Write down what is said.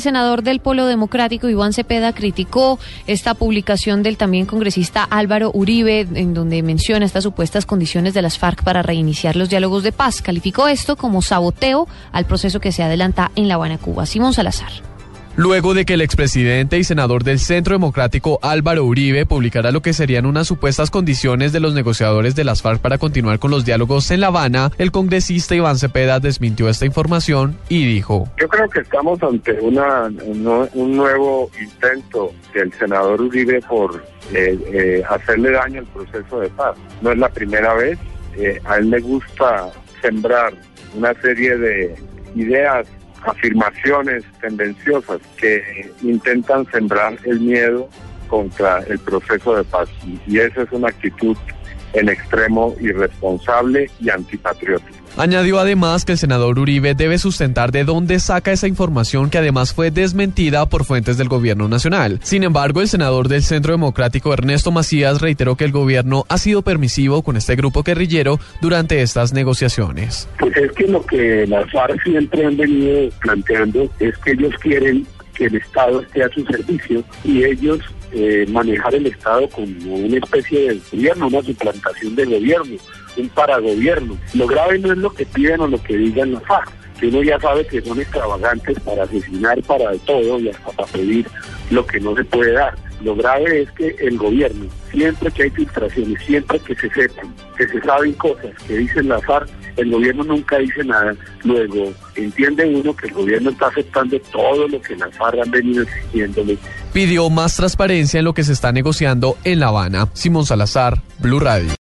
El senador del Polo Democrático, Iván Cepeda, criticó esta publicación del también congresista Álvaro Uribe, en donde menciona estas supuestas condiciones de las FARC para reiniciar los diálogos de paz. Calificó esto como saboteo al proceso que se adelanta en La Habana, Cuba. Simón Salazar luego de que el expresidente y senador del Centro Democrático Álvaro Uribe publicara lo que serían unas supuestas condiciones de los negociadores de las FARC para continuar con los diálogos en La Habana, el congresista Iván Cepeda desmintió esta información y dijo: Yo creo que estamos ante un nuevo intento del senador Uribe por eh, eh, hacerle daño al proceso de paz. No es la primera vez, eh, a él le gusta sembrar una serie de ideas afirmaciones tendenciosas que intentan sembrar el miedo contra el proceso de paz. Y esa es una actitud en extremo irresponsable y antipatriótica. Añadió además que el senador Uribe debe sustentar de dónde saca esa información que además fue desmentida por fuentes del gobierno nacional. Sin embargo, el senador del Centro Democrático Ernesto Macías reiteró que el gobierno ha sido permisivo con este grupo guerrillero durante estas negociaciones. Pues es que lo que las FARC siempre han venido planteando es que ellos quieren que el Estado esté a su servicio y ellos eh, manejar el Estado como una especie de gobierno, una suplantación de gobierno, un paragobierno. Lo grave no es lo que piden o lo que digan los FARC, que uno ya sabe que son extravagantes para asesinar, para todo y hasta para pedir lo que no se puede dar. Lo grave es que el gobierno, siempre que hay filtraciones, siempre que se sepan, que se saben cosas que dicen las FARC, el gobierno nunca dice nada. Luego, entiende uno que el gobierno está aceptando todo lo que las FARC han venido exigiéndole. Pidió más transparencia en lo que se está negociando en La Habana. Simón Salazar, Blue Radio.